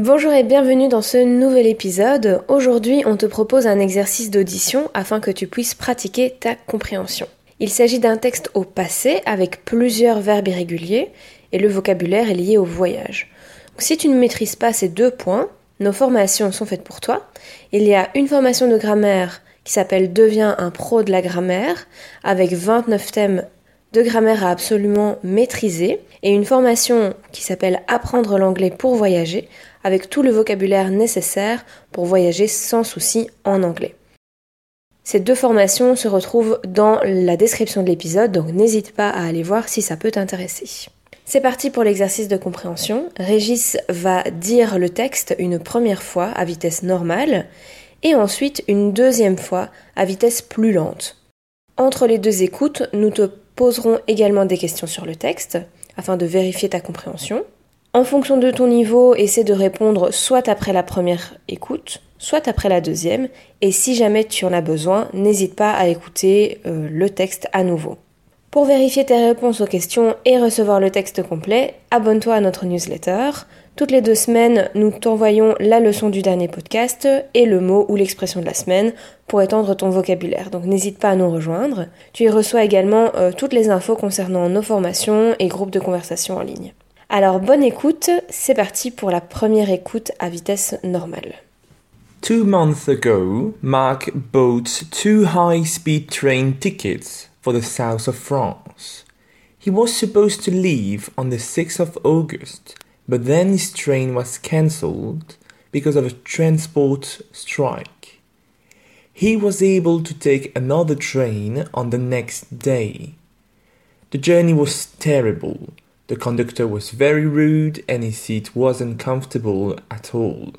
Bonjour et bienvenue dans ce nouvel épisode. Aujourd'hui, on te propose un exercice d'audition afin que tu puisses pratiquer ta compréhension. Il s'agit d'un texte au passé avec plusieurs verbes irréguliers et le vocabulaire est lié au voyage. Si tu ne maîtrises pas ces deux points, nos formations sont faites pour toi. Il y a une formation de grammaire qui s'appelle Deviens un pro de la grammaire avec 29 thèmes de grammaire à absolument maîtriser et une formation qui s'appelle Apprendre l'anglais pour voyager avec tout le vocabulaire nécessaire pour voyager sans souci en anglais. Ces deux formations se retrouvent dans la description de l'épisode, donc n'hésite pas à aller voir si ça peut t'intéresser. C'est parti pour l'exercice de compréhension. Régis va dire le texte une première fois à vitesse normale et ensuite une deuxième fois à vitesse plus lente. Entre les deux écoutes, nous te poserons également des questions sur le texte afin de vérifier ta compréhension. En fonction de ton niveau, essaie de répondre soit après la première écoute, soit après la deuxième, et si jamais tu en as besoin, n'hésite pas à écouter euh, le texte à nouveau. Pour vérifier tes réponses aux questions et recevoir le texte complet, abonne-toi à notre newsletter. Toutes les deux semaines, nous t'envoyons la leçon du dernier podcast et le mot ou l'expression de la semaine pour étendre ton vocabulaire. Donc n'hésite pas à nous rejoindre. Tu y reçois également euh, toutes les infos concernant nos formations et groupes de conversation en ligne. Alors bonne écoute, c'est parti pour la première écoute à vitesse normale. Two months ago, Mark bought two high speed train tickets for the south of France. He was supposed to leave on the 6th of August, but then his train was cancelled because of a transport strike. He was able to take another train on the next day. The journey was terrible. The conductor was very rude and his seat wasn't comfortable at all.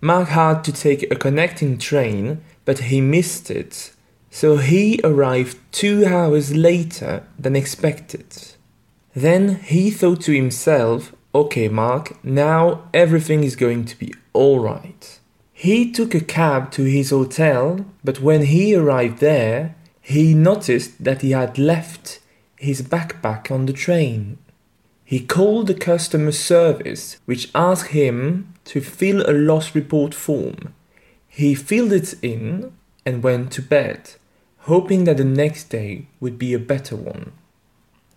Mark had to take a connecting train, but he missed it, so he arrived two hours later than expected. Then he thought to himself, okay, Mark, now everything is going to be alright. He took a cab to his hotel, but when he arrived there, he noticed that he had left his backpack on the train. He called the customer service, which asked him to fill a loss report form. He filled it in and went to bed, hoping that the next day would be a better one.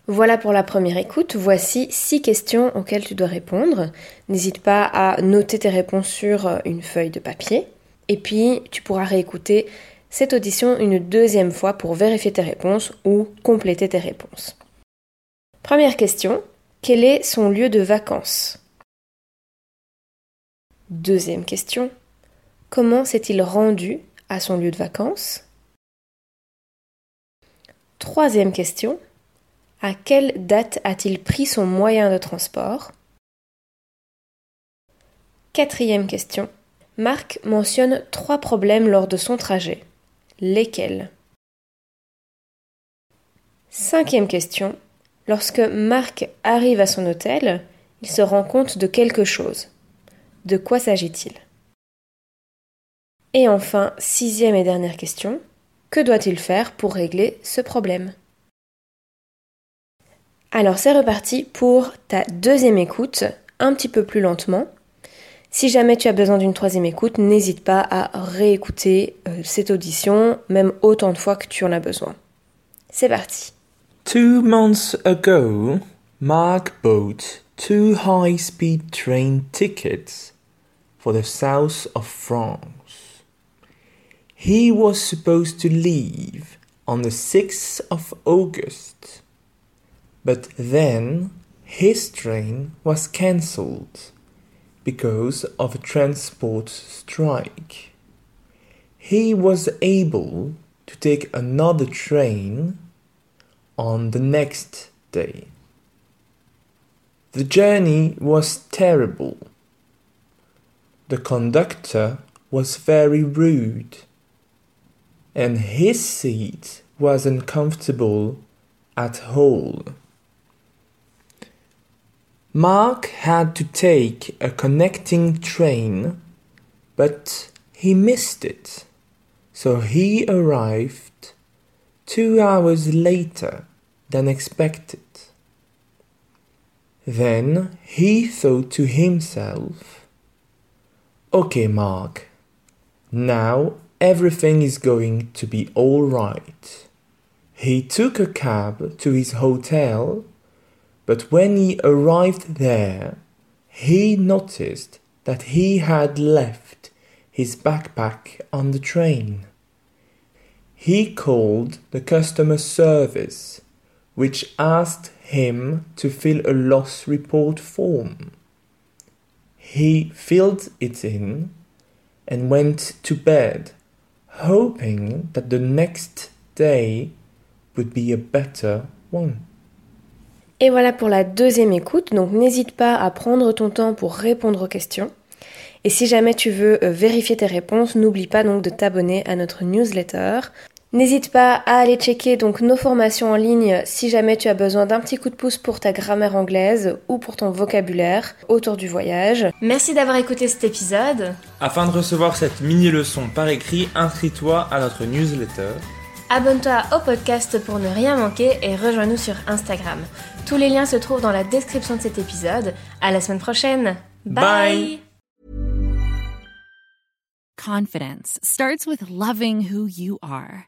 Voilà pour la première écoute. Voici six questions auxquelles tu dois répondre. N'hésite pas à noter tes réponses sur euh, une feuille de papier. Et puis, tu pourras réécouter cette audition une deuxième fois pour vérifier tes réponses ou compléter tes réponses. Première question. Quel est son lieu de vacances? Deuxième question. Comment s'est-il rendu à son lieu de vacances? Troisième question. À quelle date a-t-il pris son moyen de transport? Quatrième question. Marc mentionne trois problèmes lors de son trajet. Lesquels? Cinquième question. Lorsque Marc arrive à son hôtel, il se rend compte de quelque chose. De quoi s'agit-il? Et enfin, sixième et dernière question. Que doit-il faire pour régler ce problème? Alors c'est reparti pour ta deuxième écoute, un petit peu plus lentement. Si jamais tu as besoin d'une troisième écoute, n'hésite pas à réécouter euh, cette audition, même autant de fois que tu en as besoin. C'est parti. Two months ago, Mark bought two high speed train tickets for the south of France. He was supposed to leave on the 6th of August, but then his train was cancelled because of a transport strike. He was able to take another train on the next day. The journey was terrible. The conductor was very rude, and his seat was uncomfortable at all. Mark had to take a connecting train, but he missed it, so he arrived two hours later than expected. Then he thought to himself, Okay, Mark, now everything is going to be all right. He took a cab to his hotel but when he arrived there, he noticed that he had left his backpack on the train. He called the customer service, which asked him to fill a loss report form. He filled it in and went to bed, hoping that the next day would be a better one. Et voilà pour la deuxième écoute, donc n'hésite pas à prendre ton temps pour répondre aux questions. Et si jamais tu veux euh, vérifier tes réponses, n'oublie pas donc de t'abonner à notre newsletter. N'hésite pas à aller checker donc nos formations en ligne si jamais tu as besoin d'un petit coup de pouce pour ta grammaire anglaise ou pour ton vocabulaire autour du voyage. Merci d'avoir écouté cet épisode. Afin de recevoir cette mini leçon par écrit, inscris-toi à notre newsletter. Abonne-toi au podcast pour ne rien manquer et rejoins-nous sur Instagram. Tous les liens se trouvent dans la description de cet épisode. À la semaine prochaine. Bye. Confidence starts with loving who you are.